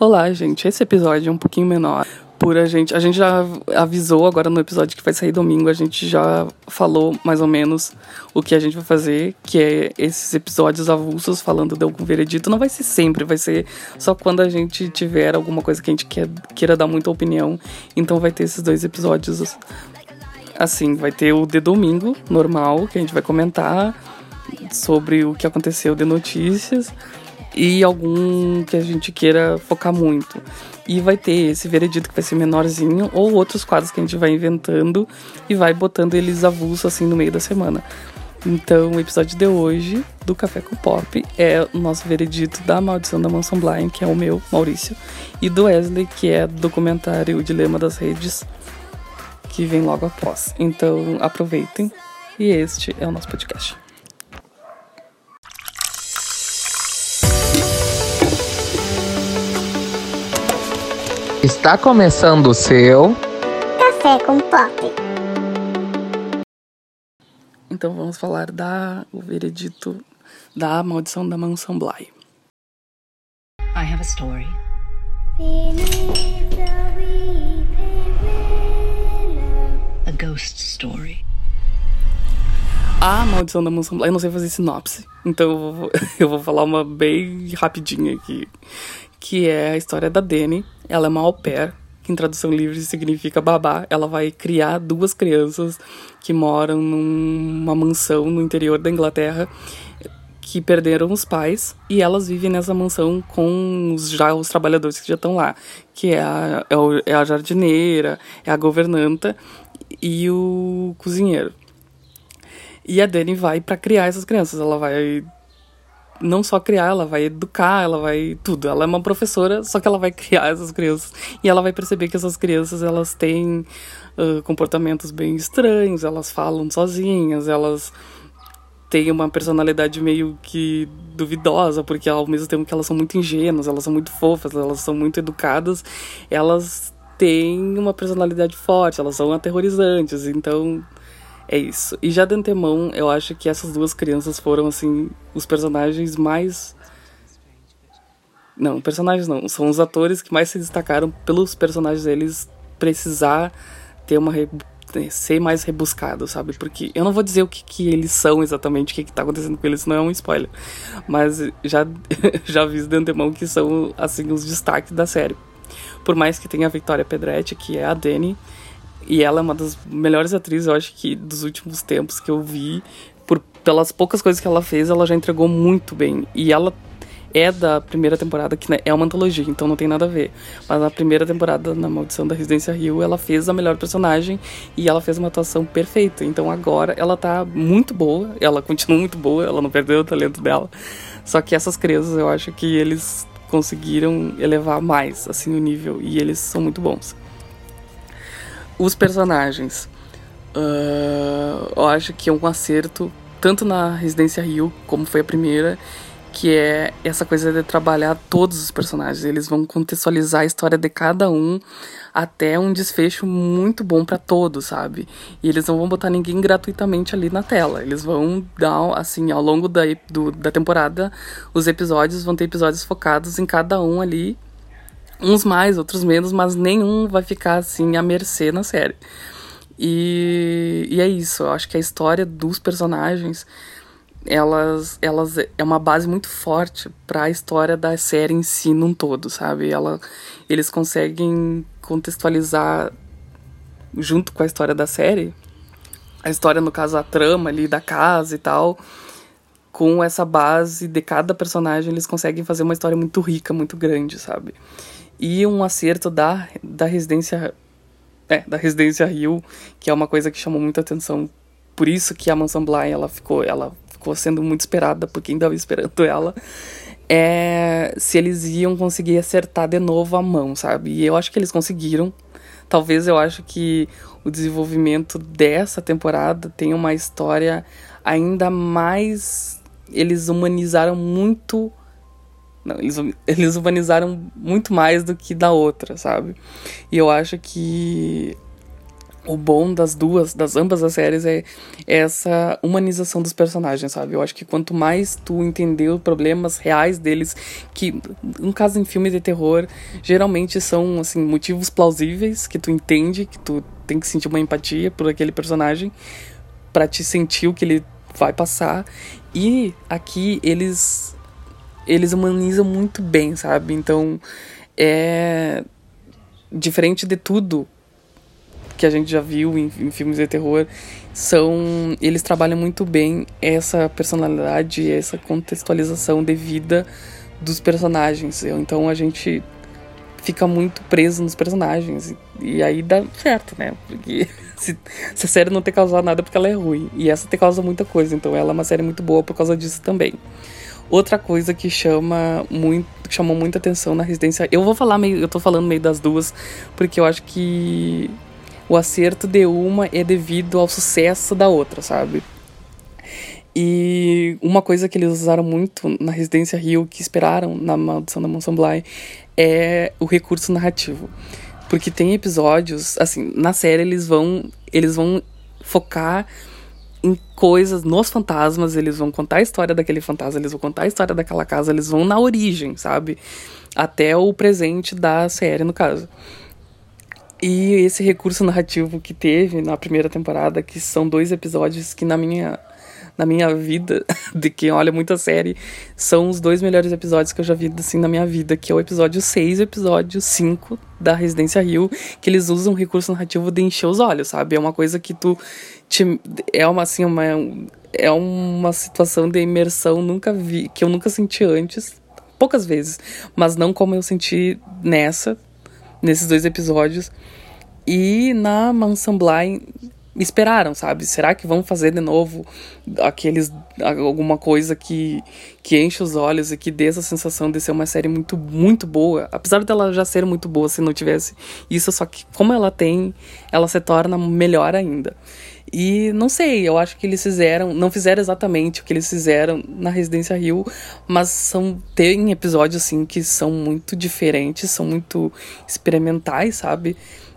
Olá, gente. Esse episódio é um pouquinho menor. Por a gente, a gente já avisou agora no episódio que vai sair domingo, a gente já falou mais ou menos o que a gente vai fazer, que é esses episódios avulsos falando de algum veredito. Não vai ser sempre, vai ser só quando a gente tiver alguma coisa que a gente quer, queira dar muita opinião. Então vai ter esses dois episódios assim, vai ter o de domingo, normal, que a gente vai comentar sobre o que aconteceu de notícias e algum que a gente queira focar muito. E vai ter esse veredito que vai ser menorzinho, ou outros quadros que a gente vai inventando e vai botando eles avulso assim no meio da semana. Então, o episódio de hoje do Café com Pop é o nosso veredito da Maldição da Mansão Blind, que é o meu, Maurício, e do Wesley, que é documentário O Dilema das Redes, que vem logo após. Então, aproveitem e este é o nosso podcast. Está começando o seu Café com Pop. Então vamos falar da o veredito da maldição da mansão Bly. I have a story. A ghost story. A maldição da mansão Bly, eu não sei fazer sinopse, então eu vou, eu vou falar uma bem rapidinha aqui, que é a história da Dani. Ela é uma au pair, que em tradução livre significa babá. Ela vai criar duas crianças que moram numa mansão no interior da Inglaterra que perderam os pais e elas vivem nessa mansão com os, já os trabalhadores que já estão lá, que é a, é, é a jardineira, é a governanta e o cozinheiro. E a Dani vai para criar essas crianças, ela vai não só criar, ela vai educar, ela vai tudo. Ela é uma professora, só que ela vai criar essas crianças e ela vai perceber que essas crianças elas têm uh, comportamentos bem estranhos, elas falam sozinhas, elas têm uma personalidade meio que duvidosa, porque ao mesmo tempo que elas são muito ingênuas, elas são muito fofas, elas são muito educadas, elas têm uma personalidade forte, elas são aterrorizantes, então é isso. E já de antemão, eu acho que essas duas crianças foram, assim, os personagens mais. Não, personagens não. São os atores que mais se destacaram pelos personagens deles precisar ter uma. Re... ser mais rebuscado, sabe? Porque eu não vou dizer o que, que eles são exatamente, o que, que tá acontecendo com eles, não é um spoiler. Mas já, já aviso de antemão que são, assim, os destaques da série. Por mais que tenha a Victoria Pedretti, que é a Dani, e ela é uma das melhores atrizes, eu acho que dos últimos tempos que eu vi. Por, pelas poucas coisas que ela fez, ela já entregou muito bem. E ela é da primeira temporada, que né, é uma antologia, então não tem nada a ver. Mas na primeira temporada, na Maldição da Residência Rio, ela fez a melhor personagem e ela fez uma atuação perfeita. Então agora ela tá muito boa, ela continua muito boa, ela não perdeu o talento dela. Só que essas crianças, eu acho que eles conseguiram elevar mais, assim, o nível. E eles são muito bons. Os personagens. Uh, eu acho que é um acerto, tanto na Residência Rio, como foi a primeira, que é essa coisa de trabalhar todos os personagens. Eles vão contextualizar a história de cada um até um desfecho muito bom para todos, sabe? E eles não vão botar ninguém gratuitamente ali na tela. Eles vão dar, assim, ao longo da, do, da temporada, os episódios vão ter episódios focados em cada um ali Uns mais, outros menos, mas nenhum vai ficar assim à mercê na série. E, e é isso, eu acho que a história dos personagens elas, elas é uma base muito forte para a história da série em si num todo, sabe? Ela, eles conseguem contextualizar junto com a história da série, a história no caso a trama ali da casa e tal, com essa base de cada personagem eles conseguem fazer uma história muito rica, muito grande, sabe? E um acerto da, da residência é, da residência Rio, que é uma coisa que chamou muita atenção. Por isso que a Mansão Bly, ela ficou, ela ficou sendo muito esperada por quem estava esperando ela. É se eles iam conseguir acertar de novo a mão, sabe? E eu acho que eles conseguiram. Talvez eu acho que o desenvolvimento dessa temporada tenha uma história ainda mais eles humanizaram muito não, eles, eles humanizaram muito mais do que da outra, sabe? E eu acho que o bom das duas, das ambas as séries é essa humanização dos personagens, sabe? Eu acho que quanto mais tu entender os problemas reais deles, que no caso em filmes de terror, geralmente são assim motivos plausíveis que tu entende, que tu tem que sentir uma empatia por aquele personagem para te sentir o que ele vai passar. E aqui eles eles humanizam muito bem, sabe? Então, é diferente de tudo que a gente já viu em, em, filmes de terror, são eles trabalham muito bem essa personalidade, essa contextualização de vida dos personagens. Então a gente fica muito preso nos personagens e, e aí dá certo, né? Porque se, se, a série não ter causado nada é porque ela é ruim e essa te causa muita coisa. Então ela é uma série muito boa por causa disso também. Outra coisa que chama muito, chamou muita atenção na residência, eu vou falar meio, eu tô falando meio das duas, porque eu acho que o acerto de uma é devido ao sucesso da outra, sabe? E uma coisa que eles usaram muito na Residência Rio, que esperaram na Maldição da Mansão Bly, é o recurso narrativo. Porque tem episódios, assim, na série eles vão, eles vão focar em coisas, nos fantasmas, eles vão contar a história daquele fantasma, eles vão contar a história daquela casa, eles vão na origem, sabe? Até o presente da série, no caso. E esse recurso narrativo que teve na primeira temporada, que são dois episódios que na minha na minha vida, de quem olha muita série, são os dois melhores episódios que eu já vi assim na minha vida, que é o episódio 6 e o episódio 5 da Residência Rio, que eles usam recurso narrativo de encher os olhos, sabe? É uma coisa que tu te, é uma assim, uma é uma situação de imersão nunca vi, que eu nunca senti antes, poucas vezes, mas não como eu senti nessa, nesses dois episódios. E na Mansão Bly esperaram, sabe? Será que vão fazer de novo aqueles alguma coisa que que enche os olhos e que dê essa sensação de ser uma série muito muito boa, apesar dela já ser muito boa se não tivesse isso, só que como ela tem, ela se torna melhor ainda. E não sei, eu acho que eles fizeram, não fizeram exatamente o que eles fizeram na Residência Rio, mas são tem episódios assim que são muito diferentes, são muito experimentais, sabe?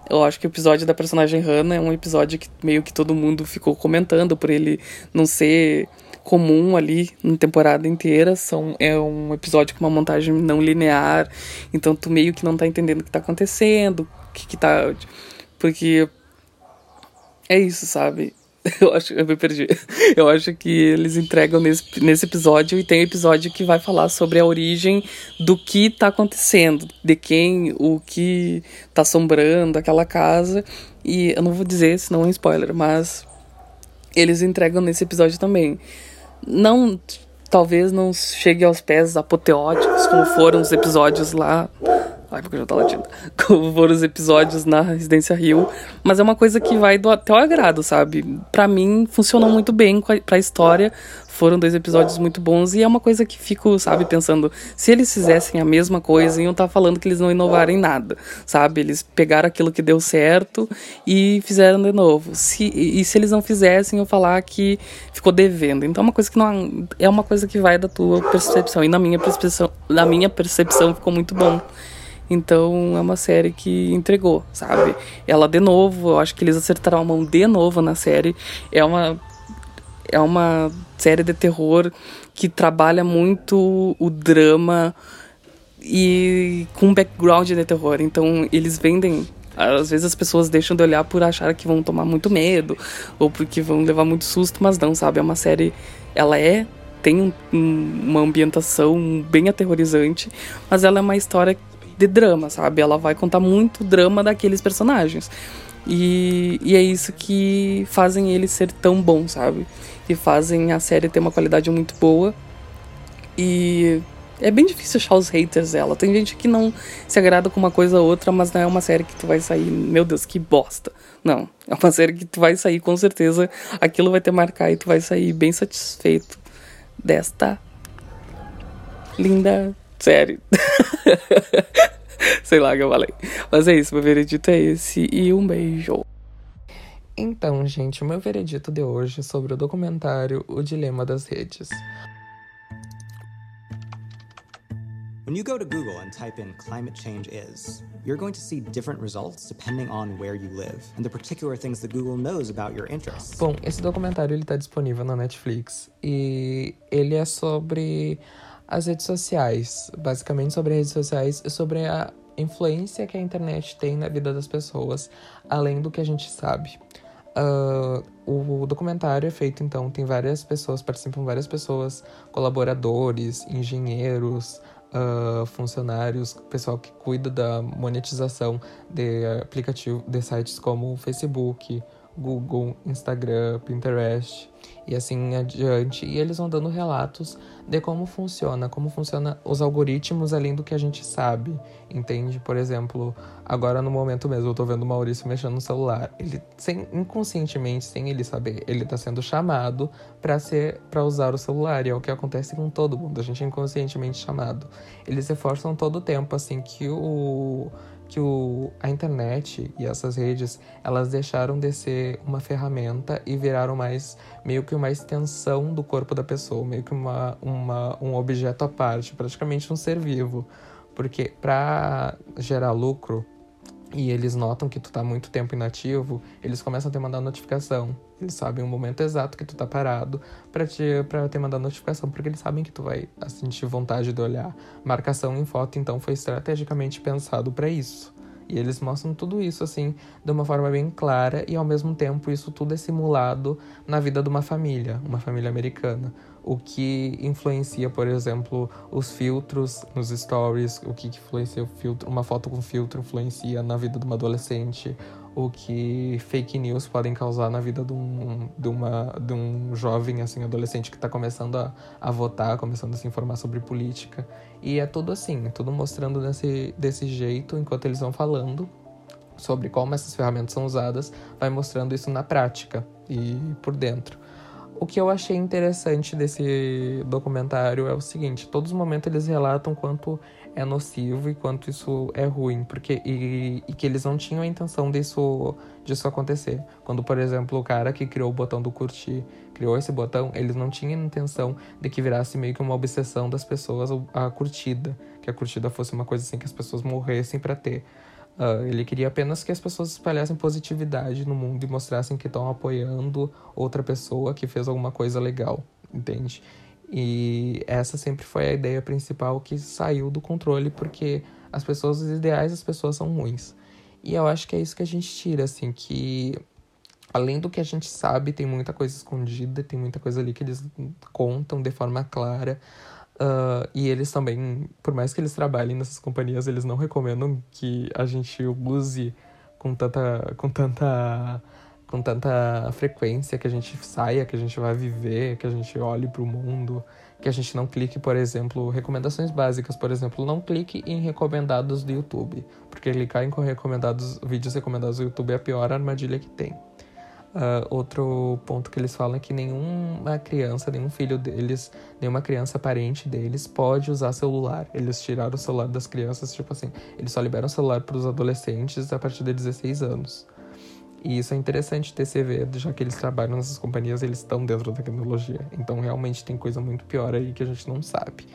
Eu acho que o episódio da personagem Hannah é um episódio que meio que todo mundo ficou comentando por ele não ser comum ali na temporada inteira. São, é um episódio com uma montagem não linear, então tu meio que não tá entendendo o que tá acontecendo, o que, que tá. Porque é isso, sabe? Eu acho, eu me perdi. Eu acho que eles entregam nesse, nesse episódio e tem episódio que vai falar sobre a origem do que tá acontecendo, de quem, o que tá assombrando aquela casa. E eu não vou dizer, senão é um spoiler, mas eles entregam nesse episódio também. Não, talvez não chegue aos pés apoteóticos como foram os episódios lá Ai, porque já tá latindo. Como foram os episódios na Residência Rio. Mas é uma coisa que vai do teu agrado, sabe? Para mim, funcionou muito bem pra história. Foram dois episódios muito bons. E é uma coisa que fico, sabe, pensando. Se eles fizessem a mesma coisa, iam estar tá falando que eles não inovaram em nada, sabe? Eles pegaram aquilo que deu certo e fizeram de novo. Se, e se eles não fizessem, eu falar que ficou devendo. Então é uma coisa que não. É uma coisa que vai da tua percepção. E na minha percepção, na minha percepção ficou muito bom. Então é uma série que entregou, sabe? Ela de novo, eu acho que eles acertaram a mão de novo na série. É uma é uma série de terror que trabalha muito o drama e com background de terror. Então eles vendem às vezes as pessoas deixam de olhar por achar que vão tomar muito medo ou porque vão levar muito susto, mas não, sabe? É uma série, ela é tem um, uma ambientação bem aterrorizante, mas ela é uma história de drama, sabe? Ela vai contar muito drama daqueles personagens. E, e é isso que fazem eles ser tão bons, sabe? Que fazem a série ter uma qualidade muito boa. E é bem difícil achar os haters dela. Tem gente que não se agrada com uma coisa ou outra, mas não é uma série que tu vai sair, meu Deus, que bosta. Não, é uma série que tu vai sair com certeza, aquilo vai te marcar e tu vai sair bem satisfeito desta linda série. Sei lá o que eu falei. Mas é isso, meu veredito é esse e um beijo. Então, gente, o meu veredito de hoje é sobre o documentário O Dilema das Redes. When you go to Google and type in climate change is, you're going to see different results depending on where you live and the particular things that Google knows about your interests. Bom, esse documentário ele tá disponível na Netflix e ele é sobre as redes sociais, basicamente sobre redes sociais e sobre a influência que a internet tem na vida das pessoas, além do que a gente sabe. Uh, o documentário é feito, então, tem várias pessoas, participam várias pessoas, colaboradores, engenheiros, uh, funcionários, pessoal que cuida da monetização de aplicativo, de sites como Facebook, Google, Instagram, Pinterest e assim adiante. E eles vão dando relatos de como funciona, como funciona os algoritmos além do que a gente sabe, entende? Por exemplo, agora no momento mesmo eu tô vendo o Maurício mexendo no celular. Ele sem inconscientemente, sem ele saber, ele tá sendo chamado para ser para usar o celular, e é o que acontece com todo mundo. A gente é inconscientemente chamado. Eles reforçam todo o tempo assim que o que o, a internet e essas redes elas deixaram de ser uma ferramenta e viraram mais meio que uma extensão do corpo da pessoa, meio que uma, uma, um objeto à parte, praticamente um ser vivo. Porque para gerar lucro, e eles notam que tu tá muito tempo inativo, eles começam a te mandar notificação. Eles sabem o momento exato que tu tá parado para te, pra te mandar notificação, porque eles sabem que tu vai sentir vontade de olhar. Marcação em foto, então, foi estrategicamente pensado para isso. E eles mostram tudo isso, assim, de uma forma bem clara, e ao mesmo tempo isso tudo é simulado na vida de uma família, uma família americana. O que influencia, por exemplo, os filtros nos stories, o que influencia o filtro, uma foto com filtro influencia na vida de uma adolescente, o que fake news podem causar na vida de um, de uma, de um jovem, assim, adolescente que está começando a, a votar, começando a se informar sobre política. E é tudo assim, é tudo mostrando desse, desse jeito enquanto eles vão falando sobre como essas ferramentas são usadas, vai mostrando isso na prática e por dentro. O que eu achei interessante desse documentário é o seguinte: todos os momentos eles relatam quanto é nocivo e quanto isso é ruim, porque e, e, que eles não tinham a intenção disso, disso acontecer. Quando, por exemplo, o cara que criou o botão do curtir criou esse botão, eles não tinham a intenção de que virasse meio que uma obsessão das pessoas a curtida, que a curtida fosse uma coisa assim que as pessoas morressem para ter. Uh, ele queria apenas que as pessoas espalhassem positividade no mundo e mostrassem que estão apoiando outra pessoa que fez alguma coisa legal, entende? E essa sempre foi a ideia principal que saiu do controle, porque as pessoas, os ideais das pessoas são ruins. E eu acho que é isso que a gente tira, assim, que além do que a gente sabe, tem muita coisa escondida, tem muita coisa ali que eles contam de forma clara. Uh, e eles também, por mais que eles trabalhem nessas companhias, eles não recomendam que a gente use com tanta, com tanta, com tanta frequência, que a gente saia, que a gente vá viver, que a gente olhe para o mundo, que a gente não clique, por exemplo, recomendações básicas, por exemplo, não clique em recomendados do YouTube, porque clicar em recomendados, vídeos recomendados do YouTube é a pior armadilha que tem. Uh, outro ponto que eles falam é que nenhuma criança, nenhum filho deles, nenhuma criança parente deles pode usar celular. Eles tiraram o celular das crianças, tipo assim, eles só liberam o celular para os adolescentes a partir de 16 anos. E isso é interessante ter ver, já que eles trabalham nessas companhias, eles estão dentro da tecnologia. Então realmente tem coisa muito pior aí que a gente não sabe.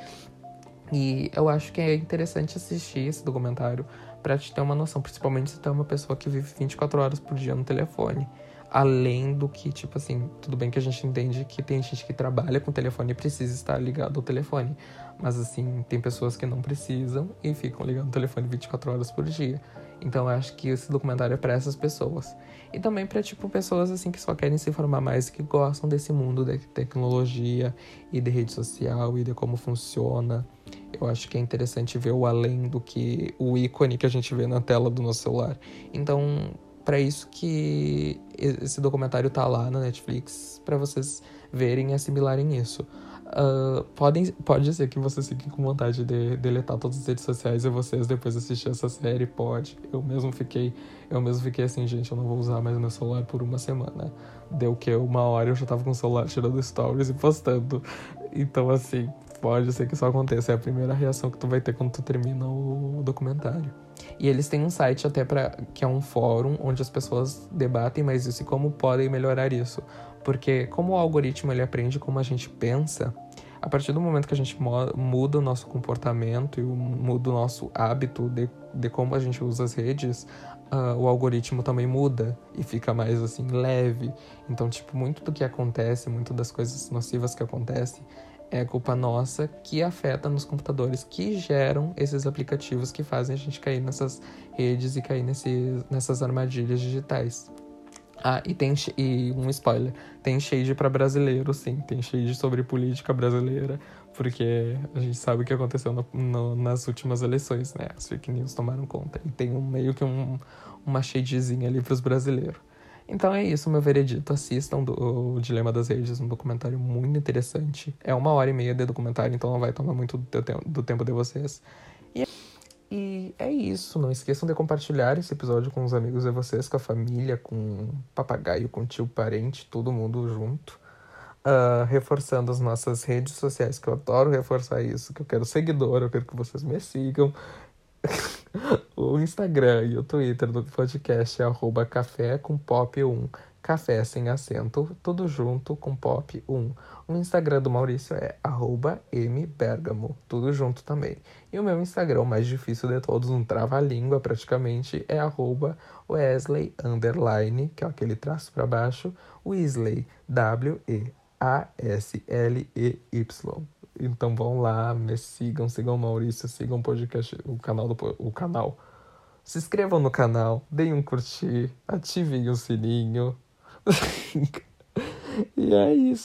E eu acho que é interessante assistir esse documentário para te ter uma noção, principalmente se tu é uma pessoa que vive 24 horas por dia no telefone além do que, tipo assim, tudo bem que a gente entende que tem gente que trabalha com telefone e precisa estar ligado ao telefone. Mas assim, tem pessoas que não precisam e ficam ligando o telefone 24 horas por dia. Então eu acho que esse documentário é para essas pessoas. E também para tipo pessoas assim que só querem se informar mais, que gostam desse mundo de tecnologia e de rede social e de como funciona. Eu acho que é interessante ver o além do que o ícone que a gente vê na tela do nosso celular. Então, para isso que esse documentário tá lá na Netflix, para vocês verem e assimilarem isso. Uh, podem, pode ser que vocês fiquem com vontade de deletar todas as redes sociais e vocês depois assistir essa série, pode. Eu mesmo fiquei, eu mesmo fiquei assim, gente, eu não vou usar mais meu celular por uma semana. Deu que uma hora eu já tava com o celular tirando stories e postando. Então assim, pode ser que isso aconteça. É a primeira reação que tu vai ter quando tu termina o documentário. E eles têm um site até para que é um fórum onde as pessoas debatem mais isso e como podem melhorar isso. Porque como o algoritmo ele aprende como a gente pensa, a partir do momento que a gente muda o nosso comportamento e muda o nosso hábito de, de como a gente usa as redes, uh, o algoritmo também muda e fica mais assim leve. Então, tipo, muito do que acontece, muito das coisas nocivas que acontecem é culpa nossa que afeta nos computadores que geram esses aplicativos que fazem a gente cair nessas redes e cair nesse, nessas armadilhas digitais. Ah, e tem e um spoiler, tem shade para brasileiro, sim, tem shade sobre política brasileira, porque a gente sabe o que aconteceu no, no, nas últimas eleições, né? As fake news tomaram conta. E tem um, meio que um, uma shadezinha ali pros brasileiros. Então é isso, meu veredito. Assistam do, o Dilema das Redes, um documentário muito interessante. É uma hora e meia de documentário, então não vai tomar muito do, do tempo de vocês. Isso. Não esqueçam de compartilhar esse episódio com os amigos de vocês, com a família, com o papagaio, com o tio, parente, todo mundo junto uh, reforçando as nossas redes sociais, que eu adoro reforçar isso, que eu quero seguidor, eu quero que vocês me sigam. o Instagram e o Twitter do podcast é café com pop 1. Café sem acento, tudo junto com pop 1. O Instagram do Maurício é mbergamo, tudo junto também. E o meu Instagram, o mais difícil de todos, um trava-língua praticamente, é arroba Wesley underline, que é aquele traço para baixo, Wesley, W-E a-S-L-E-Y. Então vão lá, me sigam, sigam o Maurício, sigam o podcast, o canal do o canal. Se inscrevam no canal, deem um curtir, ativem o sininho. e é isso.